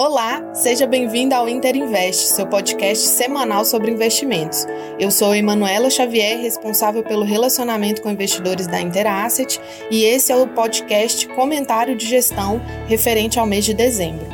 Olá, seja bem-vindo ao Inter Invest, seu podcast semanal sobre investimentos. Eu sou Emanuela Xavier, responsável pelo relacionamento com investidores da Interasset, e esse é o podcast Comentário de Gestão referente ao mês de dezembro.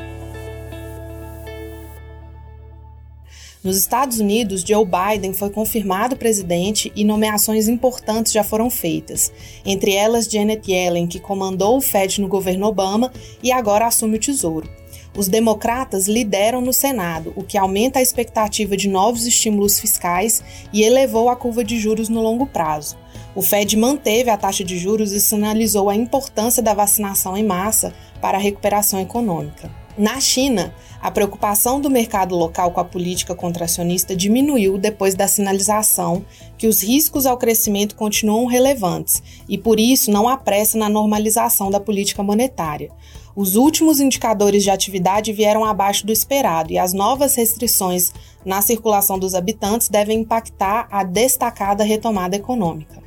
Nos Estados Unidos, Joe Biden foi confirmado presidente e nomeações importantes já foram feitas, entre elas Janet Yellen, que comandou o Fed no governo Obama e agora assume o Tesouro. Os democratas lideram no Senado, o que aumenta a expectativa de novos estímulos fiscais e elevou a curva de juros no longo prazo. O Fed manteve a taxa de juros e sinalizou a importância da vacinação em massa para a recuperação econômica. Na China, a preocupação do mercado local com a política contracionista diminuiu depois da sinalização que os riscos ao crescimento continuam relevantes e, por isso, não há pressa na normalização da política monetária. Os últimos indicadores de atividade vieram abaixo do esperado e as novas restrições na circulação dos habitantes devem impactar a destacada retomada econômica.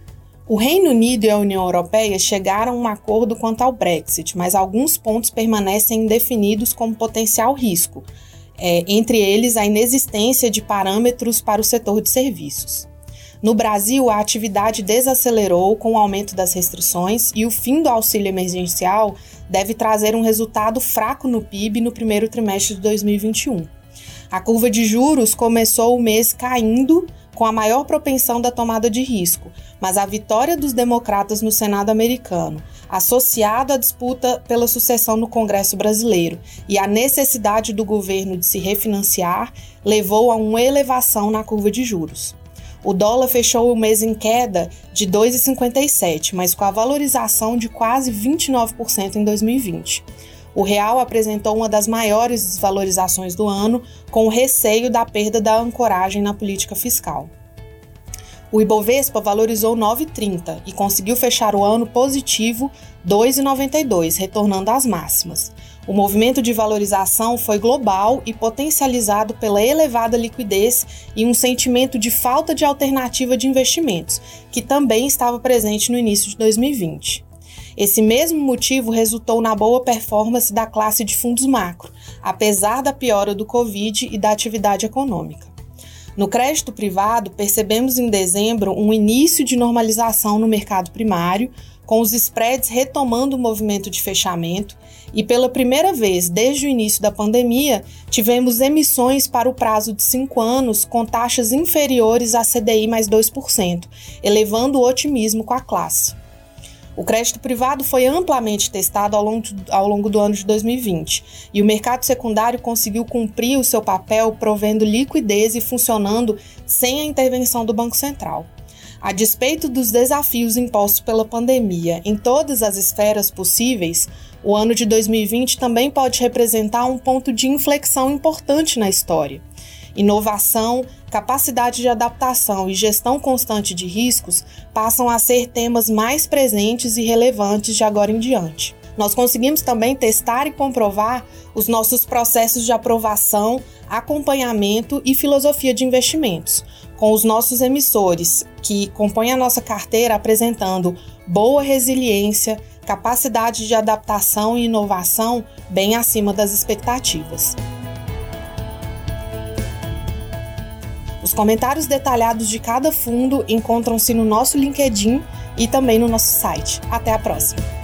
O Reino Unido e a União Europeia chegaram a um acordo quanto ao Brexit, mas alguns pontos permanecem indefinidos como potencial risco, é, entre eles a inexistência de parâmetros para o setor de serviços. No Brasil, a atividade desacelerou com o aumento das restrições e o fim do auxílio emergencial deve trazer um resultado fraco no PIB no primeiro trimestre de 2021. A curva de juros começou o mês caindo com a maior propensão da tomada de risco, mas a vitória dos democratas no Senado americano, associado à disputa pela sucessão no Congresso brasileiro e a necessidade do governo de se refinanciar, levou a uma elevação na curva de juros. O dólar fechou o mês em queda de 2,57, mas com a valorização de quase 29% em 2020. O real apresentou uma das maiores desvalorizações do ano, com o receio da perda da ancoragem na política fiscal. O Ibovespa valorizou 9,30 e conseguiu fechar o ano positivo 2,92, retornando às máximas. O movimento de valorização foi global e potencializado pela elevada liquidez e um sentimento de falta de alternativa de investimentos, que também estava presente no início de 2020. Esse mesmo motivo resultou na boa performance da classe de fundos macro, apesar da piora do Covid e da atividade econômica. No crédito privado, percebemos em dezembro um início de normalização no mercado primário, com os spreads retomando o movimento de fechamento, e pela primeira vez desde o início da pandemia, tivemos emissões para o prazo de cinco anos com taxas inferiores a CDI mais 2%, elevando o otimismo com a classe. O crédito privado foi amplamente testado ao longo, ao longo, do ano de 2020 e o mercado secundário conseguiu cumprir o seu papel provendo liquidez e funcionando sem a intervenção do Banco Central. A despeito dos desafios impostos pela pandemia em todas as esferas possíveis, o ano de 2020 também pode representar um ponto de inflexão importante na história. Inovação, capacidade de adaptação e gestão constante de riscos passam a ser temas mais presentes e relevantes de agora em diante. Nós conseguimos também testar e comprovar os nossos processos de aprovação, acompanhamento e filosofia de investimentos, com os nossos emissores, que compõem a nossa carteira apresentando boa resiliência, capacidade de adaptação e inovação bem acima das expectativas. Os comentários detalhados de cada fundo encontram-se no nosso LinkedIn e também no nosso site. Até a próxima!